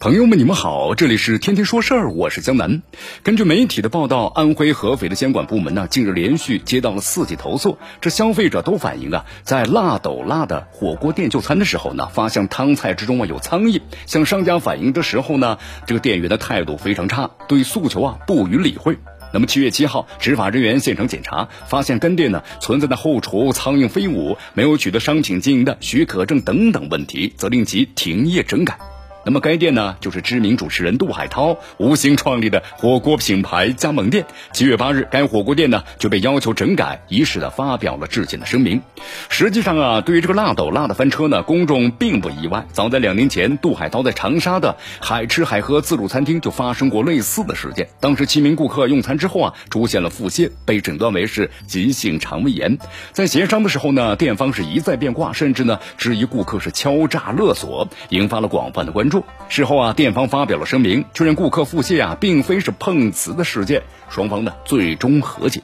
朋友们，你们好，这里是天天说事儿，我是江南。根据媒体的报道，安徽合肥的监管部门呢，近日连续接到了四起投诉，这消费者都反映啊，在辣斗辣的火锅店就餐的时候呢，发现汤菜之中啊有苍蝇，向商家反映的时候呢，这个店员的态度非常差，对诉求啊不予理会。那么七月七号，执法人员现场检查，发现该店呢存在的后厨苍蝇飞舞、没有取得商品经营的许可证等等问题，责令其停业整改。那么该店呢，就是知名主持人杜海涛无心创立的火锅品牌加盟店。七月八日，该火锅店呢就被要求整改，一式的发表了致歉的声明。实际上啊，对于这个辣斗辣的翻车呢，公众并不意外。早在两年前，杜海涛在长沙的海吃海喝自助餐厅就发生过类似的事件。当时七名顾客用餐之后啊，出现了腹泻，被诊断为是急性肠胃炎。在协商的时候呢，店方是一再变卦，甚至呢质疑顾客是敲诈勒索，引发了广泛的关。事后啊，店方发表了声明，确认顾客腹泻啊，并非是碰瓷的事件，双方呢最终和解。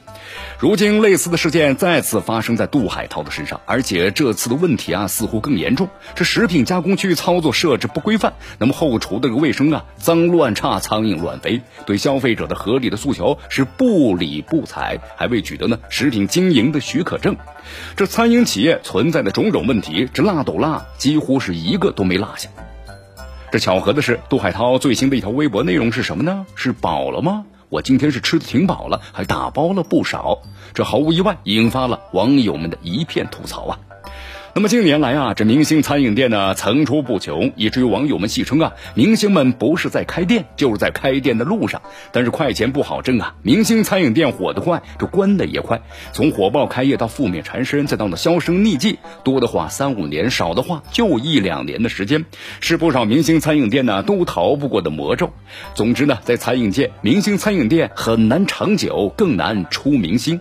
如今类似的事件再次发生在杜海涛的身上，而且这次的问题啊似乎更严重。这食品加工区操作设置不规范，那么后厨的这个卫生啊脏乱差，苍蝇乱飞，对消费者的合理的诉求是不理不睬，还未取得呢食品经营的许可证。这餐饮企业存在的种种问题，这辣斗辣几乎是一个都没落下。这巧合的是，杜海涛最新的一条微博内容是什么呢？是饱了吗？我今天是吃的挺饱了，还打包了不少。这毫无意外引发了网友们的一片吐槽啊。那么近年来啊，这明星餐饮店呢层出不穷，以至于网友们戏称啊，明星们不是在开店，就是在开店的路上。但是快钱不好挣啊，明星餐饮店火得快，这关的也快。从火爆开业到负面缠身，再到那销声匿迹，多的话三五年，少的话就一两年的时间，是不少明星餐饮店呢都逃不过的魔咒。总之呢，在餐饮界，明星餐饮店很难长久，更难出明星。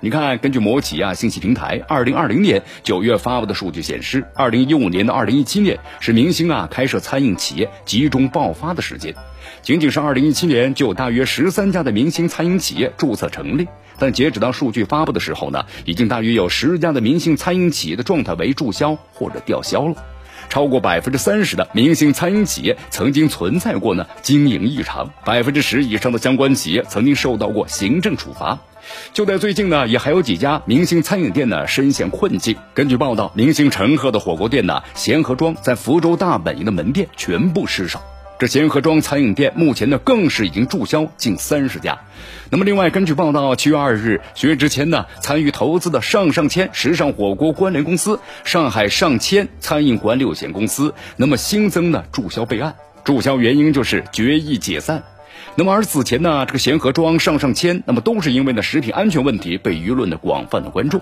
你看，根据某企啊信息平台二零二零年九月发布的数据显示，二零一五年到二零一七年是明星啊开设餐饮企业集中爆发的时间。仅仅是二零一七年就有大约十三家的明星餐饮企业注册成立，但截止到数据发布的时候呢，已经大约有十家的明星餐饮企业的状态为注销或者吊销了。超过百分之三十的明星餐饮企业曾经存在过呢经营异常，百分之十以上的相关企业曾经受到过行政处罚。就在最近呢，也还有几家明星餐饮店呢深陷困境。根据报道，明星陈赫的火锅店呢贤合庄在福州大本营的门店全部失守。这贤合庄餐饮店目前呢更是已经注销近三十家。那么另外，根据报道，七月二日，薛之谦呢参与投资的上上签时尚火锅关联公司上海上签餐饮管理有限公司，那么新增的注销备案，注销原因就是决议解散。那么而此前呢，这个贤合庄、上上签，那么都是因为呢食品安全问题被舆论的广泛的关注。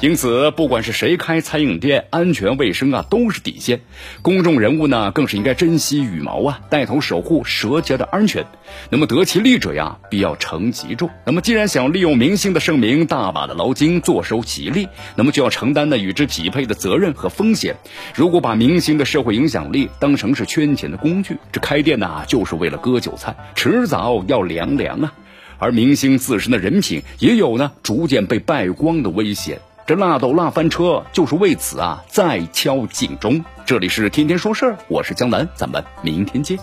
因此，不管是谁开餐饮店，安全卫生啊都是底线。公众人物呢，更是应该珍惜羽毛啊，带头守护舌尖的安全。那么得其利者呀，必要成其重。那么既然想利用明星的盛名大把的捞金，坐收其利，那么就要承担呢与之匹配的责任和风险。如果把明星的社会影响力当成是圈钱的工具，这开店呢就是为了割韭菜，吃迟早。要凉凉啊，而明星自身的人品也有呢逐渐被败光的危险。这辣斗辣翻车就是为此啊，再敲警钟。这里是天天说事儿，我是江南，咱们明天见。